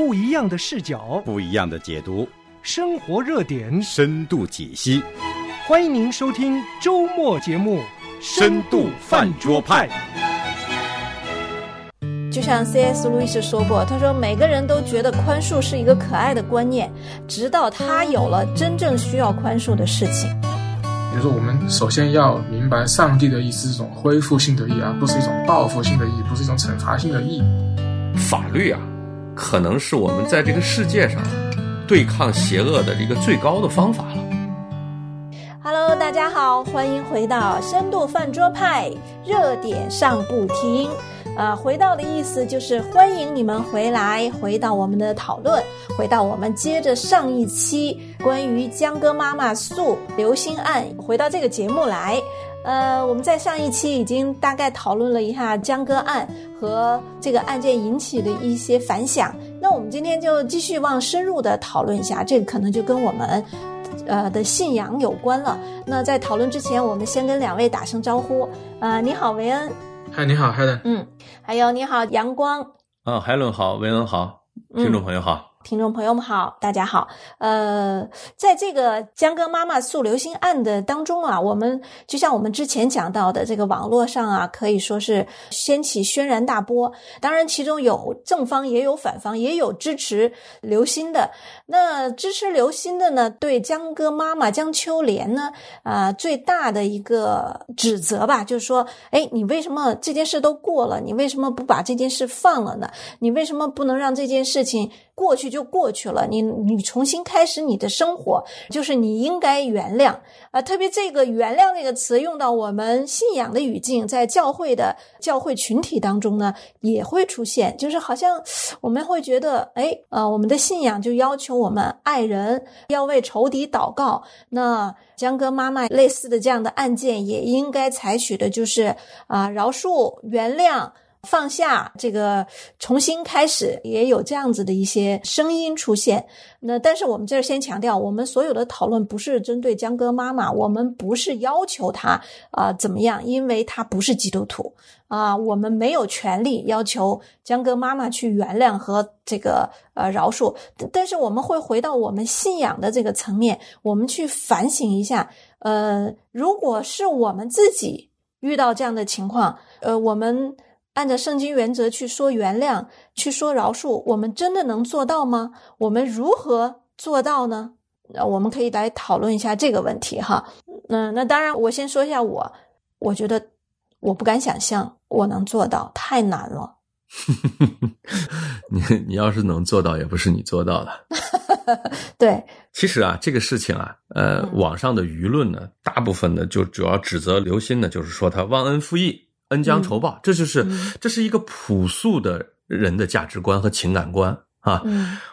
不一样的视角，不一样的解读，生活热点，深度解析。欢迎您收听周末节目《深度饭桌派》。就像 C.S. 路易斯说过，他说每个人都觉得宽恕是一个可爱的观念，直到他有了真正需要宽恕的事情。比如说，我们首先要明白，上帝的意思是一种恢复性的意，而不是一种报复性的义，不是一种惩罚性的义。法律啊，可能是我们在这个世界上对抗邪恶的一个最高的方法了。Hello，大家好，欢迎回到深度饭桌派，热点上不停。呃，回到的意思就是欢迎你们回来，回到我们的讨论，回到我们接着上一期关于江歌妈妈诉刘星案，回到这个节目来。呃，我们在上一期已经大概讨论了一下江歌案和这个案件引起的一些反响，那我们今天就继续往深入的讨论一下，这个可能就跟我们呃的信仰有关了。那在讨论之前，我们先跟两位打声招呼。呃，你好，维恩。嗨，你好，Helen。嗯，还有你好，阳光。啊，海伦好，维恩好，听众朋友好。听众朋友们好，大家好。呃，在这个江歌妈妈诉刘星案的当中啊，我们就像我们之前讲到的，这个网络上啊，可以说是掀起轩然大波。当然，其中有正方，也有反方，也有支持刘鑫的。那支持刘鑫的呢，对江歌妈妈江秋莲呢，啊，最大的一个指责吧，就是说，哎，你为什么这件事都过了，你为什么不把这件事放了呢？你为什么不能让这件事情？过去就过去了，你你重新开始你的生活，就是你应该原谅啊。特别这个“原谅”这个词用到我们信仰的语境，在教会的教会群体当中呢，也会出现，就是好像我们会觉得，哎，呃，我们的信仰就要求我们爱人，要为仇敌祷告。那江哥妈妈类似的这样的案件，也应该采取的就是啊，饶恕、原谅。放下这个，重新开始，也有这样子的一些声音出现。那但是我们这儿先强调，我们所有的讨论不是针对江哥妈妈，我们不是要求她啊怎么样，因为她不是基督徒啊，我们没有权利要求江哥妈妈去原谅和这个呃饶恕。但是我们会回到我们信仰的这个层面，我们去反省一下，呃，如果是我们自己遇到这样的情况，呃，我们。按照圣经原则去说原谅，去说饶恕，我们真的能做到吗？我们如何做到呢？那我们可以来讨论一下这个问题哈。嗯，那当然，我先说一下我，我觉得我不敢想象我能做到，太难了。你你要是能做到，也不是你做到的。对，其实啊，这个事情啊，呃，网上的舆论呢，大部分呢就主要指责刘鑫呢，就是说他忘恩负义。恩将仇报，这就是这是一个朴素的人的价值观和情感观啊！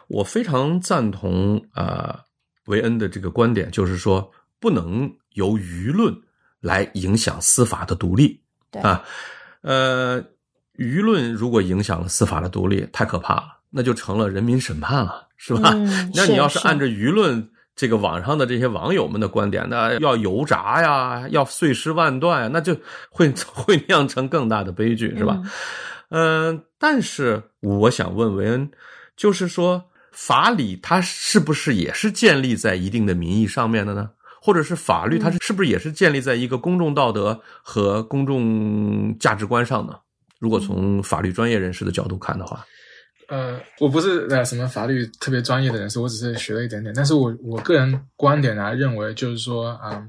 我非常赞同啊维恩的这个观点，就是说不能由舆论来影响司法的独立啊。呃，舆论如果影响了司法的独立，太可怕了，那就成了人民审判了，是吧？那你要是按照舆论。这个网上的这些网友们的观点，那要油炸呀，要碎尸万段呀，那就会 会酿成更大的悲剧，是吧？嗯，但是我想问维恩，就是说法理它是不是也是建立在一定的民意上面的呢？或者是法律它是是不是也是建立在一个公众道德和公众价值观上呢？如果从法律专业人士的角度看的话。呃，我不是呃什么法律特别专业的人士，我只是学了一点点。但是我我个人观点来认为，就是说啊，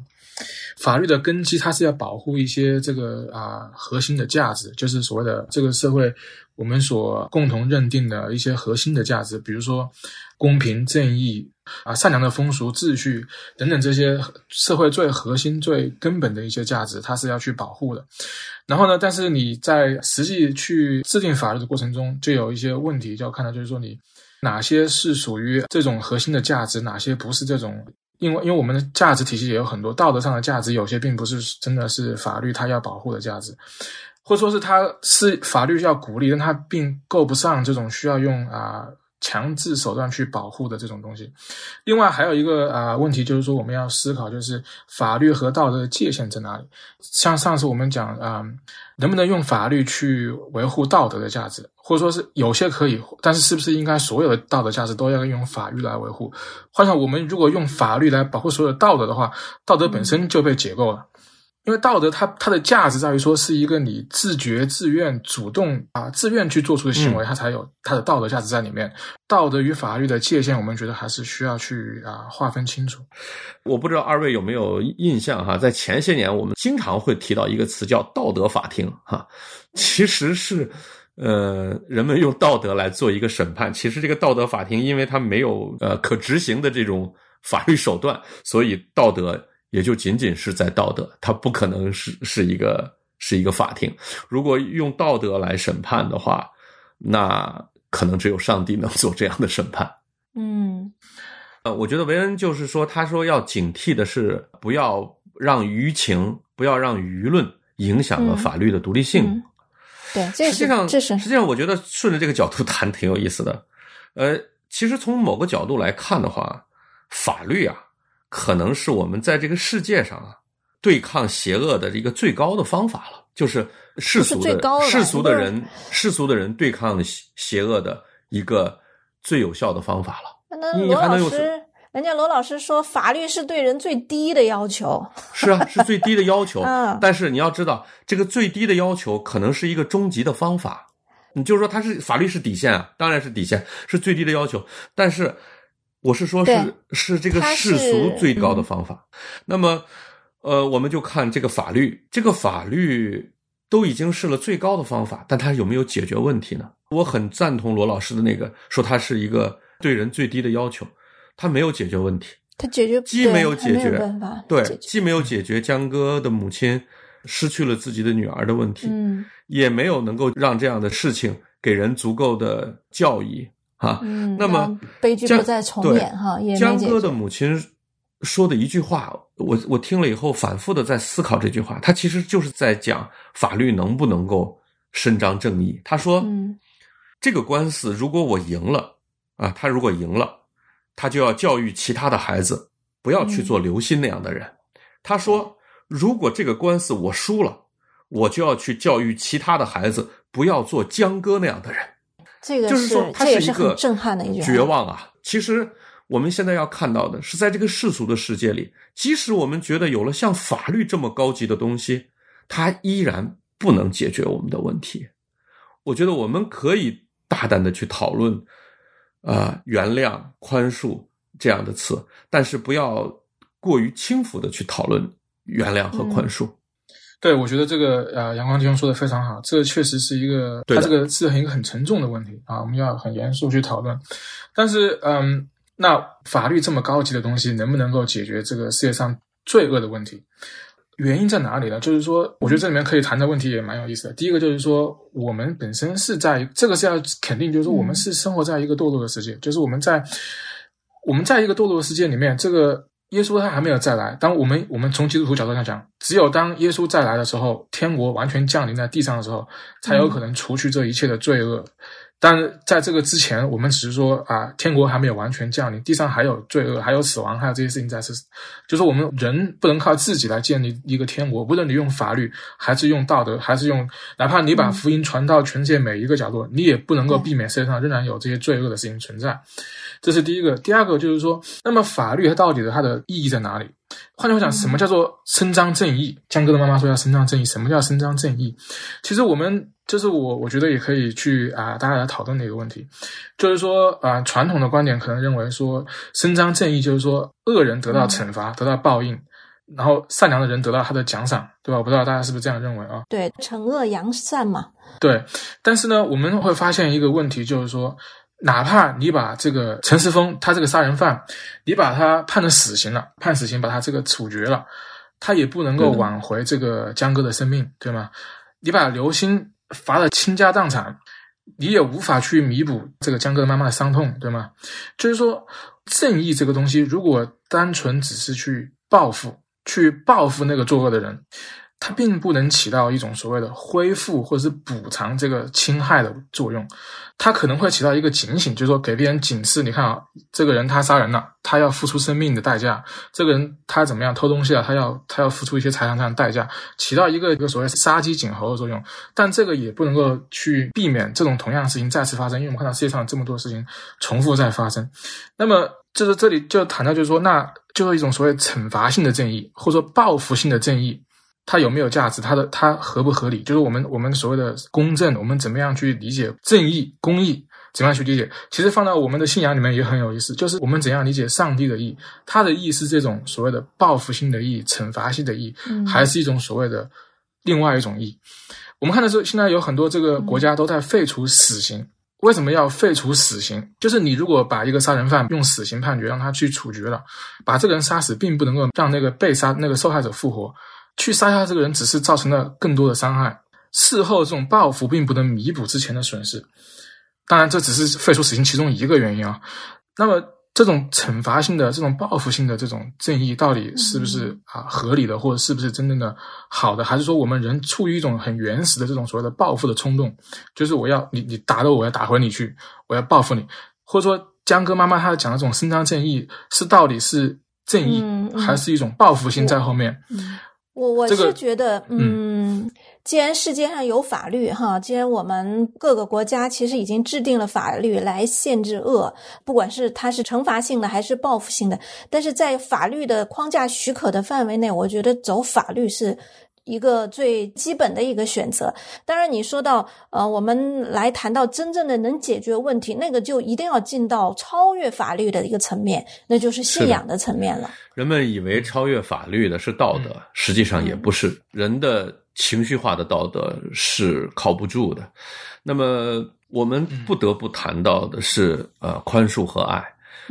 法律的根基它是要保护一些这个啊核心的价值，就是所谓的这个社会我们所共同认定的一些核心的价值，比如说公平正义。啊，善良的风俗秩序等等这些社会最核心、最根本的一些价值，它是要去保护的。然后呢，但是你在实际去制定法律的过程中，就有一些问题，就要看到就是说你哪些是属于这种核心的价值，哪些不是这种。因为因为我们的价值体系也有很多道德上的价值，有些并不是真的是法律它要保护的价值，或者说是它是法律要鼓励，但它并够不上这种需要用啊。强制手段去保护的这种东西。另外还有一个啊、问题就是说，我们要思考就是法律和道德的界限在哪里。像上次我们讲啊、能不能用法律去维护道德的价值，或者说是有些可以，但是是不是应该所有的道德价值都要用法律来维护？换上我们如果用法律来保护所有的道德的话，道德本身就被解构了。因为道德它它的价值在于说是一个你自觉、自愿、主动啊、自愿去做出的行为，它才有它的道德价值在里面。道德与法律的界限，我们觉得还是需要去啊划分清楚。我不知道二位有没有印象哈，在前些年我们经常会提到一个词叫道德法庭哈，其实是呃人们用道德来做一个审判。其实这个道德法庭，因为它没有呃可执行的这种法律手段，所以道德也就仅仅是在道德，它不可能是是一个是一个法庭。如果用道德来审判的话，那可能只有上帝能做这样的审判。嗯呃，我觉得维恩就是说，他说要警惕的是，不要让舆情，不要让舆论影响了嗯法律的独立性。嗯对，这实际上，这是实际上，我觉得顺着这个角度 谈挺有意思的。呃，其实从某个角度来看的话，法律啊，可能是我们在这个世界上啊对抗邪恶的一个最高的方法了，就是世俗的的世俗的人世俗的人对抗邪邪恶的一个最有效的方法了。那你罗老还能有人家罗老师说，法律是对人最低的要求。是啊，是最低的要 求。嗯但是你要知道，这个最低的要求可能是一个终极的方法。你就是说，它是法律是底线啊，当然是底线，是最低的要求。但是我是说是是这个世俗最高的嗯方法。那么，呃，我们就看这个法律，这个法律都已经是了最高的方法，但它有没有解决问题呢？我很赞同罗老师的那个说，它是一个对人最低的要求，它没有解决问题。它解决既没有解决没有办法对既没有解决江歌的母亲失去了自己的女儿的问题，嗯也没有能够让这样的事情给人足够的教育啊。嗯，那么悲剧不再重演哈，也江解决歌的母亲说的一句话，我我听了以后反复的在思考这句话，他其实就是在讲法律能不能够伸张正义。他说，嗯这个官司如果我赢了啊，他如果赢了，他就要教育其他的孩子不要去做刘鑫那样的人。他说，如果这个官司我输了，我就要去教育其他的孩子不要做江哥那样的人。这个就是说，它这也一个震撼的一句绝望啊！其实我们现在要看到的是，在这个世俗的世界里，即使我们觉得有了像法律这么高级的东西，它依然不能解决我们的问题。我觉得我们可以大胆的去讨论，啊、原谅、宽恕这样的词，但是不要过于轻浮的去讨论原谅和宽恕。对，我觉得这个呃，阳光弟兄说的非常好，这确实是一个，对的它这个是很一个很沉重的问题啊，我们要很严肃去讨论。但是，嗯，那法律这么高级的东西，能不能够解决这个世界上罪恶的问题？原因在哪里呢？就是说，我觉得这里面可以谈的问题也蛮有意思的。第一个就是说，我们本身是在这个是要肯定，就是说我们是生活在一个堕落的世界，就是我们在我们在一个堕落的世界里面，这个耶稣他还没有再来。当我们我们从基督徒角度上讲，只有当耶稣再来的时候，天国完全降临在地上的时候，才有可能除去这一切的罪恶。但是在这个之前，我们只是说啊，天国还没有完全降临，地上还有罪恶，还有死亡，还有这些事情在是，就是我们人不能靠自己来建立一个天国，无论你用法律，还是用道德，还是用，哪怕你把福音传到全世界每一个角落，你也不能够避免世界上仍然有这些罪恶的事情存在。这是第一个。第二个就是说，那么法律它到底的它的意义在哪里？换句话讲，什么叫做伸张正义？江哥的妈妈说要伸张正义，什么叫伸张正义？其实我们这是我我觉得也可以去啊、大家来讨论的一个问题，就是说啊、传统的观点可能认为说伸张正义就是说恶人得到惩罚，得到报应，然后善良的人得到他的奖赏，对吧？我不知道大家是不是这样认为啊？对，惩恶扬善嘛，对，但是呢，我们会发现一个问题，就是说，哪怕你把这个陈世峰他这个杀人犯，你把他判了死刑了，判死刑把他这个处决了，他也不能够挽回这个江哥的生命，对吗？你把刘鑫罚了倾家荡产，你也无法去弥补这个江哥妈妈的伤痛，对吗？就是说，正义这个东西，如果单纯只是去报复，去报复那个作恶的人，它并不能起到一种所谓的恢复或者是补偿这个侵害的作用，它可能会起到一个警醒，就是说给别人警示。你看啊，这个人他杀人了，他要付出生命的代价；这个人他怎么样偷东西了，他要他要付出一些财产上的代价，起到一个一个所谓杀鸡儆猴的作用。但这个也不能够去避免这种同样的事情再次发生，因为我们看到世界上这么多事情重复在发生。那么就是这里就谈到，就是说，那就是一种所谓惩罚性的正义，或者说报复性的正义。它有没有价值？它的它合不合理？就是我们我们所谓的公正，我们怎么样去理解正义、公义？怎么样去理解？其实放到我们的信仰里面也很有意思，就是我们怎样理解上帝的义？他的义是这种所谓的报复性的义、惩罚性的义，还是一种所谓的另外一种义？我们看的是现在有很多这个国家都在废除死刑。为什么要废除死刑？就是你如果把一个杀人犯用死刑判决，让他去处决了，把这个人杀死，并不能够让那个被杀那个受害者复活。去杀下这个人，只是造成了更多的伤害。事后这种报复并不能弥补之前的损失。当然，这只是废除死刑其中一个原因啊。那么，这种惩罚性的、这种报复性的这种正义，到底是不是啊合理的，或者是不是真正的好的？还是说我们人处于一种很原始的这种所谓的报复的冲动？就是我要你，你打的我要打回你去，我要报复你。或者说，江哥妈妈她讲的这种伸张正义，是到底是正义，还是一种报复性在后面？我我是觉得，嗯，既然世界上有法律哈，既然我们各个国家其实已经制定了法律来限制恶，不管是它是惩罚性的还是报复性的，但是在法律的框架许可的范围内，我觉得走法律是。一个最基本的一个选择。当然，你说到呃，我们来谈到真正的能解决问题，那个就一定要进到超越法律的一个层面，那就是信仰的层面了。人们以为超越法律的是道德，实际上也不是。人的情绪化的道德是靠不住的。那么，我们不得不谈到的是呃，宽恕和爱，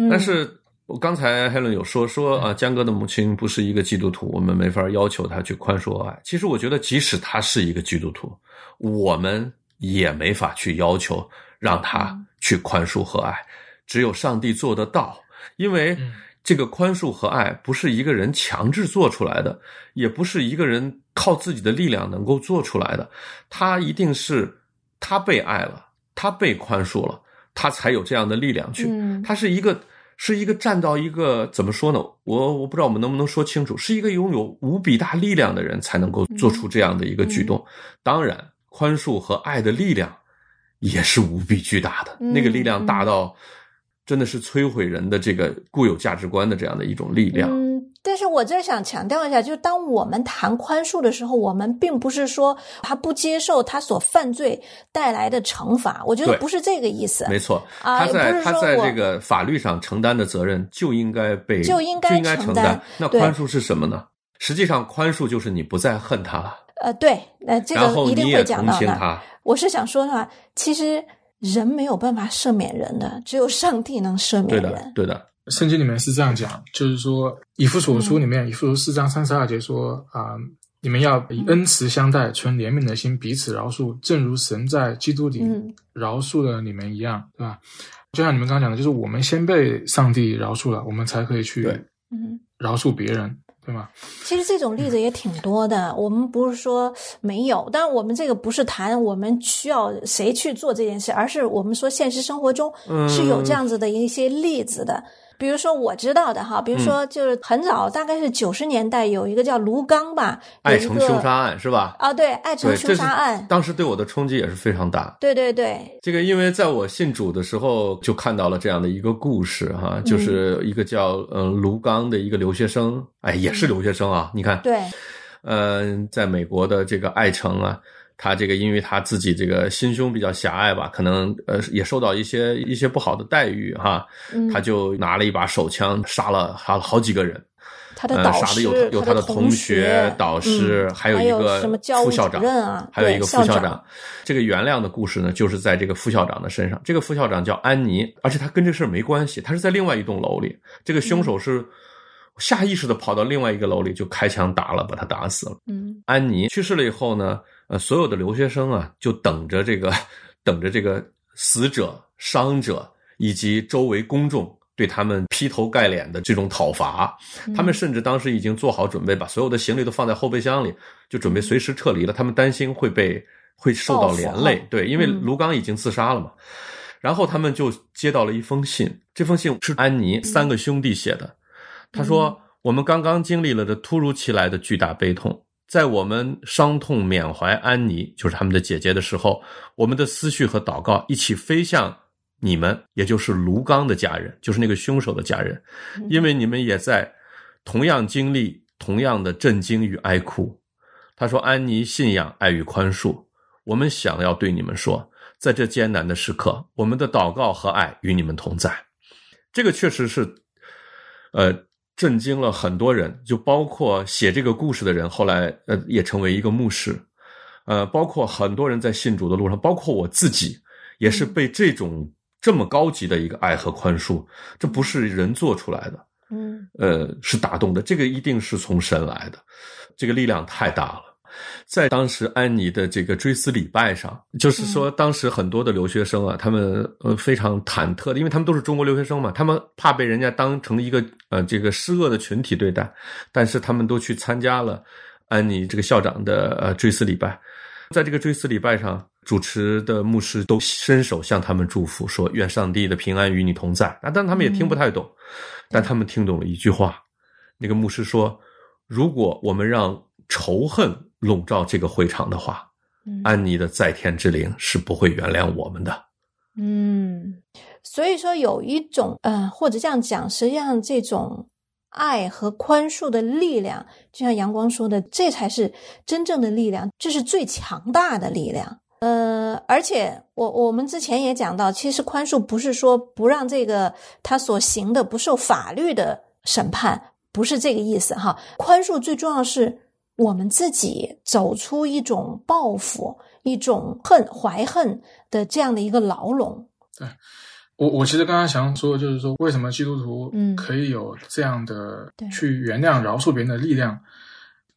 但是。我刚才 Helen 有说说啊，江哥的母亲不是一个基督徒，我们没法要求他去宽恕爱。其实我觉得，即使他是一个基督徒，我们也没法去要求让他去宽恕和爱。只有上帝做得到，因为这个宽恕和爱不是一个人强制做出来的，也不是一个人靠自己的力量能够做出来的。他一定是他被爱了，他被宽恕了，他才有这样的力量去。他是一个。是一个站到一个怎么说呢？我我不知道我们能不能说清楚，是一个拥有无比大力量的人才能够做出这样的一个举动。当然，宽恕和爱的力量也是无比巨大的，那个力量大到真的是摧毁人的这个固有价值观的这样的一种力量。但是我这想强调一下，就是当我们谈宽恕的时候，我们并不是说他不接受他所犯罪带来的惩罚，我觉得不是这个意思。没错，他在他在这个法律上承担的责任就应该被就应该承担。那宽恕是什么呢？实际上，宽恕就是你不再恨他了。呃，对，那这个一定会讲到的。我是想说的话，其实人没有办法赦免人的，只有上帝能赦免人。对的。圣经里面是这样讲，就是说以弗所书里面以弗所四章三十二节说啊，你们要以恩慈相待，存怜悯的心，彼此饶恕，正如神在基督里饶恕了你们一样，对吧？就像你们刚刚讲的，就是我们先被上帝饶恕了，我们才可以去嗯饶恕别人，对吗？其实这种例子也挺多的，我们不是说没有，但我们这个不是谈我们需要谁去做这件事，而是我们说现实生活中是有这样子的一些例子的。比如说我知道的哈，比如说就是很早，大概是九十年代，有一个叫卢刚吧，爱城凶杀案是吧？啊，对，爱城凶杀案，当时对我的冲击也是非常大。对对对，这个因为在我信主的时候就看到了这样的一个故事哈，就是一个叫嗯卢刚的一个留学生，哎，也是留学生啊，你看，对，嗯，在美国的这个爱城啊。他这个，因为他自己这个心胸比较狭隘吧，可能呃也受到一些一些不好的待遇哈，他就拿了一把手枪杀了杀了好几个人，他的导师，杀的有有他的同学、导师，还有一个副校长啊，还有一个副校长。这个原谅的故事呢，就是在这个副校长的身上。这个副校长叫安妮，而且他跟这事儿没关系，他是在另外一栋楼里。这个凶手是下意识的跑到另外一个楼里，就开枪打了，把他打死了。嗯，安妮去世了以后呢？呃，所有的留学生啊，就等着这个，等着这个死者、伤者以及周围公众对他们劈头盖脸的这种讨伐。他们甚至当时已经做好准备，把所有的行李都放在后备箱里，就准备随时撤离了。他们担心会被会受到连累，对，因为卢刚已经自杀了嘛。然后他们就接到了一封信，这封信是安妮三个兄弟写的。他说：“我们刚刚经历了这突如其来的巨大悲痛，在我们伤痛缅怀安妮，就是他们的姐姐的时候，我们的思绪和祷告一起飞向你们，也就是卢刚的家人，就是那个凶手的家人，因为你们也在同样经历同样的震惊与哀哭。”他说：“安妮信仰爱与宽恕，我们想要对你们说。”在这艰难的时刻，我们的祷告和爱与你们同在。这个确实是，呃，震惊了很多人，就包括写这个故事的人，后来呃也成为一个牧师，呃，包括很多人在信主的路上，包括我自己，也是被这种这么高级的一个爱和宽恕，这不是人做出来的，嗯，呃，是打动的。这个一定是从神来的，这个力量太大了。在当时安妮的这个追思礼拜上，就是说，当时很多的留学生啊，他们呃非常忐忑的，因为他们都是中国留学生嘛，他们怕被人家当成一个呃这个施恶的群体对待，但是他们都去参加了安妮这个校长的呃追思礼拜，在这个追思礼拜上，主持的牧师都伸手向他们祝福，说愿上帝的平安与你同在。啊，但他们也听不太懂，但他们听懂了一句话，那个牧师说：如果我们让仇恨笼罩这个会场的话，安妮的在天之灵是不会原谅我们的。嗯，所以说有一种呃，或者这样讲，实际上这种爱和宽恕的力量，就像阳光说的，这才是真正的力量，这是最强大的力量。呃，而且我我们之前也讲到，其实宽恕不是说不让这个他所行的不受法律的审判，不是这个意思哈。宽恕最重要是。我们自己走出一种报复、一种恨、怀恨的这样的一个牢笼。对，我我其实刚刚想说的就是说，为什么基督徒可以有这样的去原谅、饶恕别人的力量？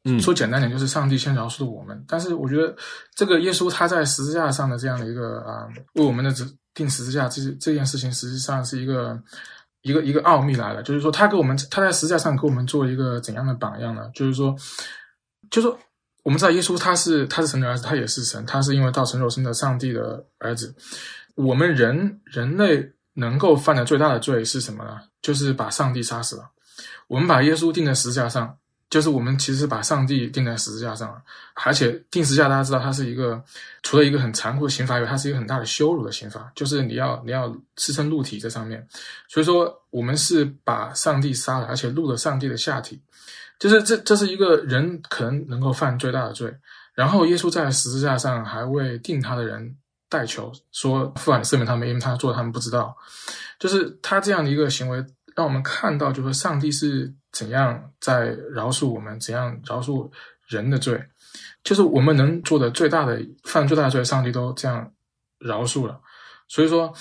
嗯，说简单点，就是上帝先饶恕了我们。但是我觉得，这个耶稣他在十字架上的这样的一个啊，为我们的定十字架这这件事情，实际上是一个一个一个奥秘来了。就是说，他给我们他在十字架上给我们做一个怎样的榜样呢？就是说。就说我们知道耶稣他是他是神的儿子，他也是神，他是因为道成肉身的上帝的儿子。我们人人类能够犯的最大的罪是什么呢？就是把上帝杀死了。我们把耶稣钉在十字架上，就是我们其实把上帝钉在十字架上了。而且钉十字架，大家知道它是一个除了一个很残酷的刑罚以外，它是一个很大的羞辱的刑罚，就是你要你要赤身露体在上面。所以说，我们是把上帝杀了，而且露了上帝的下体。就是这，这是一个人可能能够犯最大的罪。然后耶稣在十字架上还为定他的人代求，说父啊，赦免他们，因为他做他们不知道。就是他这样的一个行为，让我们看到，就是上帝是怎样在饶恕我们，怎样饶恕人的罪。就是我们能做的最大的犯最大的罪，上帝都这样饶恕了。所以说。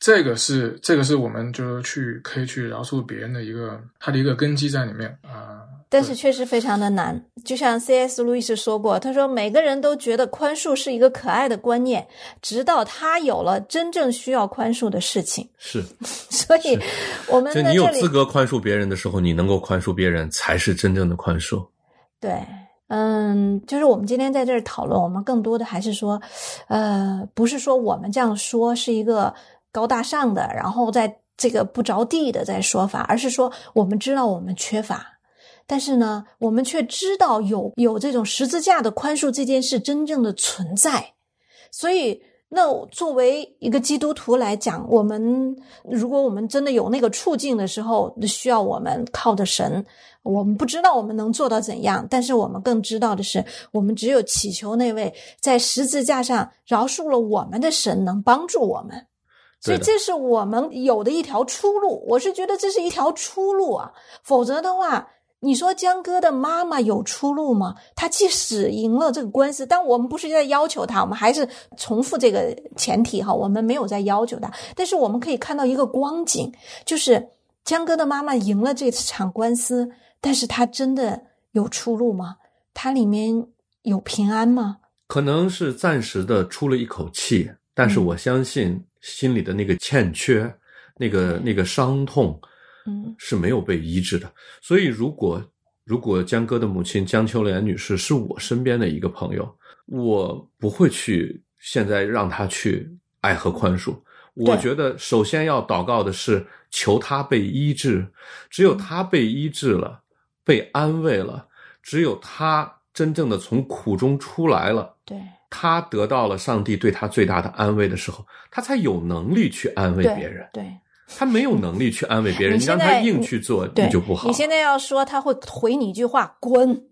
这个是这个是我们就是去可以去饶恕别人的一个他的一个根基在里面啊，但是确实非常的难。就像 C.S. 路易斯说过，他说每个人都觉得宽恕是一个可爱的观念，直到他有了真正需要宽恕的事情。是，所以我们就你有资格宽恕别人的时候，你能够宽恕别人，才是真正的宽恕。对，嗯，就是我们今天在这儿讨论，我们更多的还是说，呃，不是说我们这样说是一个。高大上的，然后在这个不着地的在说法，而是说我们知道我们缺乏，但是呢，我们却知道有有这种十字架的宽恕这件事真正的存在。所以，那作为一个基督徒来讲，我们如果我们真的有那个处境的时候，需要我们靠着神，我们不知道我们能做到怎样，但是我们更知道的是，我们只有祈求那位在十字架上饶恕了我们的神，能帮助我们。所以这是我们有的一条出路，我是觉得这是一条出路啊。否则的话，你说江哥的妈妈有出路吗？他即使赢了这个官司，但我们不是在要求他，我们还是重复这个前提哈，我们没有在要求他。但是我们可以看到一个光景，就是江哥的妈妈赢了这场官司，但是他真的有出路吗？他里面有平安吗？可能是暂时的出了一口气，但是我相信。心里的那个欠缺，那个那个伤痛，嗯是没有被医治的。所以，如果如果江歌的母亲江秋莲女士是我身边的一个朋友，我不会去现在让她去爱和宽恕。我觉得首先要祷告的是求她被医治，只有她被医治了，被安慰了，只有她真正的从苦中出来了。对他得到了上帝对他最大的安慰的时候，他才有能力去安慰别人。对他没有能力去安慰别人，你你让他硬去做，你就不好。你现在要说他会回你一句话“滚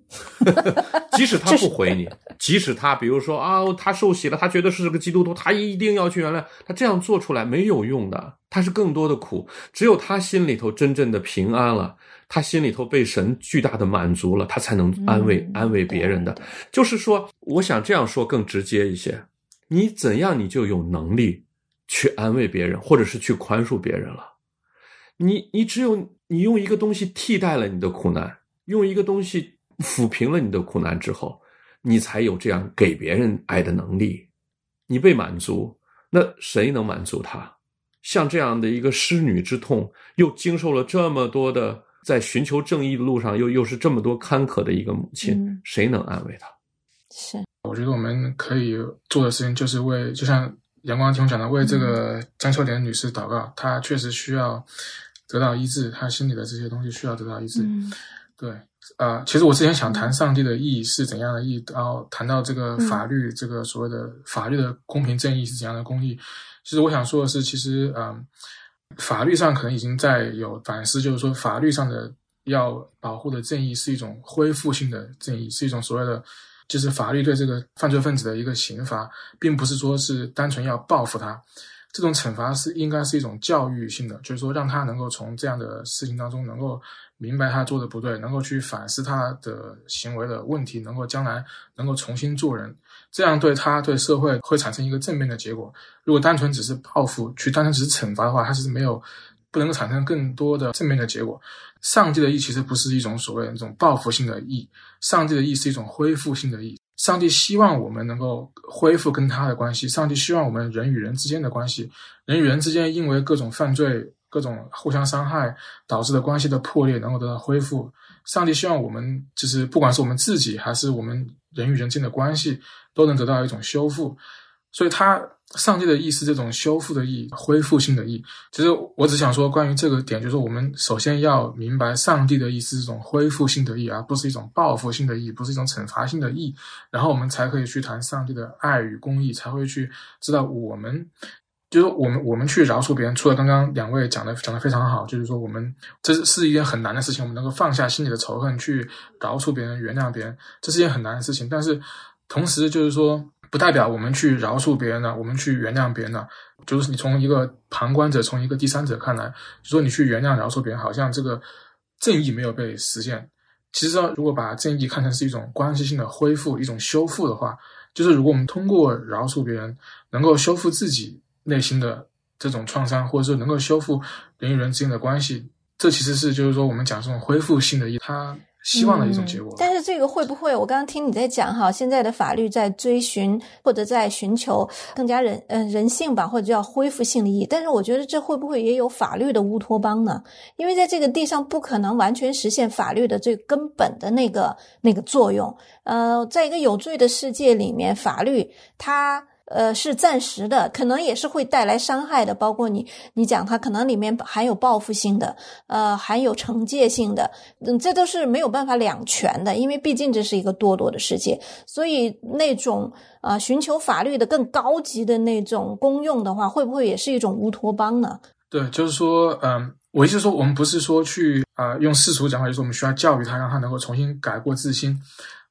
即使他不回你，即使他比如说啊，他受洗了，他觉得是个基督徒，他一定要去原谅，他这样做出来没有用的，他是更多的苦。只有他心里头真正的平安了，他心里头被神巨大的满足了，他才能安慰、嗯安慰别人的。就是说，我想这样说更直接一些，你怎样你就有能力去安慰别人，或者是去宽恕别人了。你你只有你用一个东西替代了你的苦难，用一个东西抚平了你的苦难之后，你才有这样给别人爱的能力。你被满足，那谁能满足他？像这样的一个失女之痛，又经受了这么多的在寻求正义的路上，又又是这么多坎坷的一个母亲，嗯谁能安慰她？”。是我觉得我们可以做的事情就是为，就像阳光听我讲的，为这个江秋莲女士祷告，她确实需要得到医治，她心里的这些东西需要得到医治。嗯对，呃，其实我之前想谈上帝的意义是怎样的意义，然后谈到这个嗯法律，这个所谓的法律的公平正义是怎样的公义。其实我想说的是，其实嗯、法律上可能已经在有反思，就是说法律上的要保护的正义是一种恢复性的正义，是一种所谓的。就是法律对这个犯罪分子的一个刑罚，并不是说是单纯要报复他，这种惩罚是应该是一种教育性的，就是说让他能够从这样的事情当中能够明白他做的不对，能够去反思他的行为的问题，能够将来能够重新做人，这样对他对社会会产生一个正面的结果。如果单纯只是报复，去单纯只是惩罚的话，他是没有不能够产生更多的正面的结果。上帝的意其实不是一种所谓的那种报复性的意，上帝的意是一种恢复性的意。上帝希望我们能够恢复跟他的关系，上帝希望我们人与人之间的关系，人与人之间因为各种犯罪、各种互相伤害导致的关系的破裂能够得到恢复。上帝希望我们就是不管是我们自己还是我们人与人之间的关系都能得到一种修复。所以他上帝的意是这种修复的意，恢复性的意。其实我只想说，关于这个点，就是我们首先要明白上帝的意是这种恢复性的意，而不是一种报复性的意，不是一种惩罚性的意。然后我们才可以去谈上帝的爱与公义，才会去知道我们。就是我们我们去饶恕别人，除了刚刚两位讲的讲的非常好，就是说我们这是是一件很难的事情，我们能够放下心里的仇恨去饶恕别人、原谅别人，这是一件很难的事情。但是同时就是说，不代表我们去饶恕别人了，我们去原谅别人了，就是你从一个旁观者、从一个第三者看来，就说你去原谅、饶恕别人，好像这个正义没有被实现。其实呢，如果把正义看成是一种关系性的恢复、一种修复的话，就是如果我们通过饶恕别人，能够修复自己内心的这种创伤，或者说能够修复人与人之间的关系，这其实是就是说我们讲这种恢复性的意，他希望的一种结果。嗯但是这个会不会？我刚刚听你在讲哈，现在的法律在追寻或者在寻求更加人呃人性吧，或者叫恢复性的意义。但是我觉得这会不会也有法律的乌托邦呢？因为在这个地上不可能完全实现法律的最根本的那个那个作用。呃，在一个有罪的世界里面，法律它。呃，是暂时的，可能也是会带来伤害的。包括你，你讲它可能里面含有报复性的，呃，含有惩戒性的，嗯，这都是没有办法两全的，因为毕竟这是一个堕落的世界。所以那种呃，寻求法律的更高级的那种功用的话，会不会也是一种乌托邦呢？对，就是说，嗯，我意思说，我们不是说去啊、呃用世俗讲话，就是我们需要教育他，让他能够重新改过自新。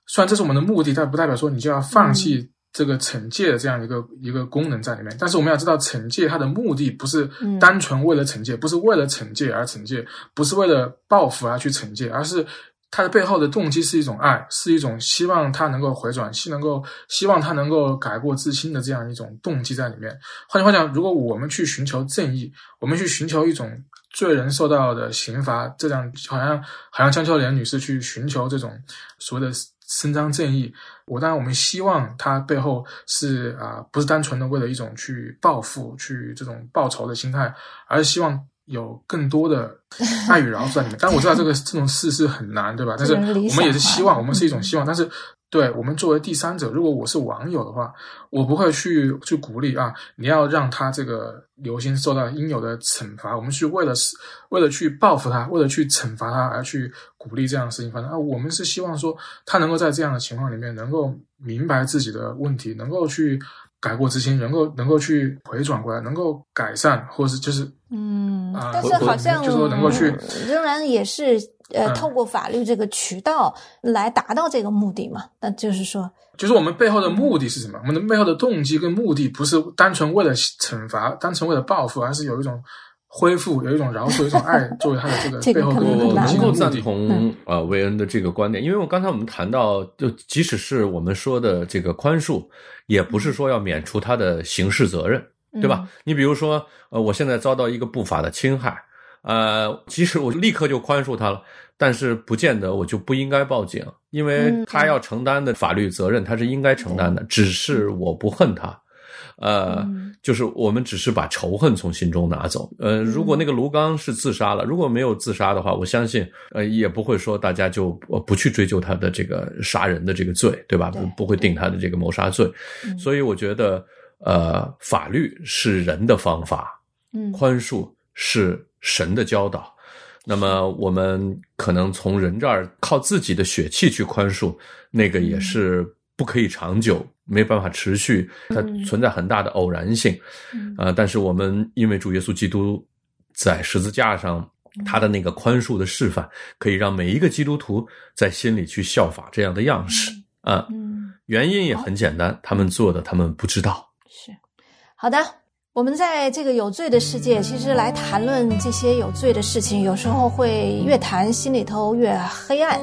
虽然这是我们的目的，但不代表说你就要放弃这个惩戒的这样一个、一个功能在里面。但是我们要知道，惩戒它的目的不是嗯单纯为了惩戒，不是为了惩戒而惩戒，不是为了报复而去惩戒，而是它的背后的动机是一种爱，是一种希望他能够回转，希能够希望他能够改过自新的这样一种动机在里面。换句话讲，如果我们去寻求正义，我们去寻求一种罪人受到的刑罚，这样好像好像江秋莲女士去寻求这种所谓的伸张正义。我当然我们希望他背后是啊，不是单纯的为了一种去报复、去这种报仇的心态，而是希望有更多的爱与饶恕在里面。但我知道这个 这种事是很难，对吧？但是我们也是希望，我们是一种希望，但是。对我们作为第三者，如果我是网友的话，我不会去去鼓励啊，你要让他这个刘星受到应有的惩罚。我们是为了是为了去报复他，为了去惩罚他而去鼓励这样的事情发生啊。我们是希望说他能够在这样的情况里面能够明白自己的问题，能够去改过自新，能够能够去回转过来，能够改善，或是就是嗯，但是好像就说能够去仍然也是。呃，透过法律这个渠道来达到这个目的嘛？那就是说，就是我们背后的目的是什么？我们的背后的动机跟目的不是单纯为了惩罚，单纯为了报复，而是有一种恢复，有一种饶恕，有一种爱 作为他的这个背后的我能够赞目同呃，韦恩的这个观点，因为我刚才我们谈到，就即使是我们说的这个宽恕，也不是说要免除他的刑事责任，对吧？你比如说，呃，我现在遭到一个不法的侵害。呃，即使我立刻就宽恕他了，但是不见得我就不应该报警，因为他要承担的法律责任，他是应该承担的。只是我不恨他，呃，就是我们只是把仇恨从心中拿走。呃，如果那个卢刚是自杀了，如果没有自杀的话，我相信，呃，也不会说大家就不去追究他的这个杀人的这个罪，对吧？不不会定他的这个谋杀罪。所以我觉得，呃，法律是人的方法，嗯，宽恕是。神的教导，那么我们可能从人这儿靠自己的血气去宽恕，那个也是不可以长久，没办法持续，它存在很大的偶然性。呃，但是我们因为主耶稣基督在十字架上他的那个宽恕的示范，可以让每一个基督徒在心里去效法这样的样式啊。原因也很简单，他们做的他们不知道。好的。我们在这个有罪的世界，其实来谈论这些有罪的事情，有时候会越谈心里头越黑暗，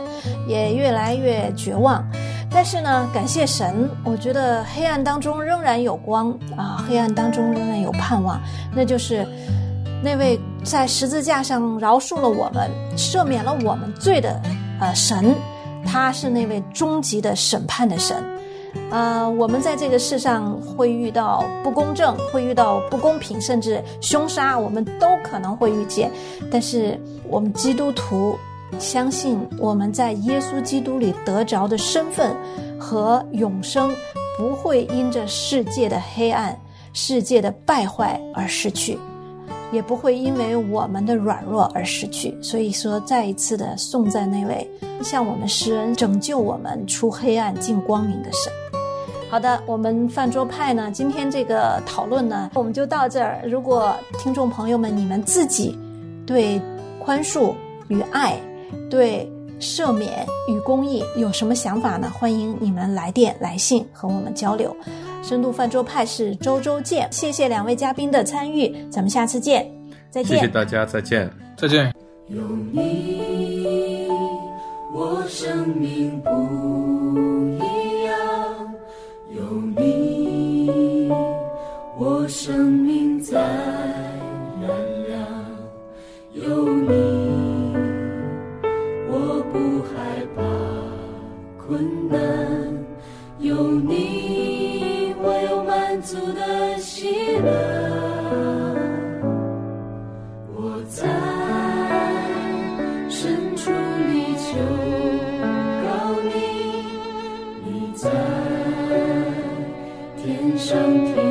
也越来越绝望。但是呢，感谢神，我觉得黑暗当中仍然有光啊，黑暗当中仍然有盼望。那就是那位在十字架上饶恕了我们、赦免了我们罪的呃神，他是那位终极的审判的神。呃，我们在这个世上会遇到不公正，会遇到不公平，甚至凶杀，我们都可能会遇见。但是我们基督徒相信，我们在耶稣基督里得着的身份和永生，不会因着世界的黑暗、世界的败坏而失去，也不会因为我们的软弱而失去。所以说，再一次的颂赞那位向我们施恩、拯救我们出黑暗进光明的神。好的，我们饭桌派呢，今天这个讨论呢，我们就到这儿。如果听众朋友们你们自己对宽恕与爱、对赦免与公益有什么想法呢？欢迎你们来电来信和我们交流。深度饭桌派是周周见，谢谢两位嘉宾的参与，咱们下次见，再见。谢谢大家，再见，再见。有你，我生命不在燃亮。有你，我不害怕困难。有你，我有满足的喜乐。我在深处里求告你，你在天。上听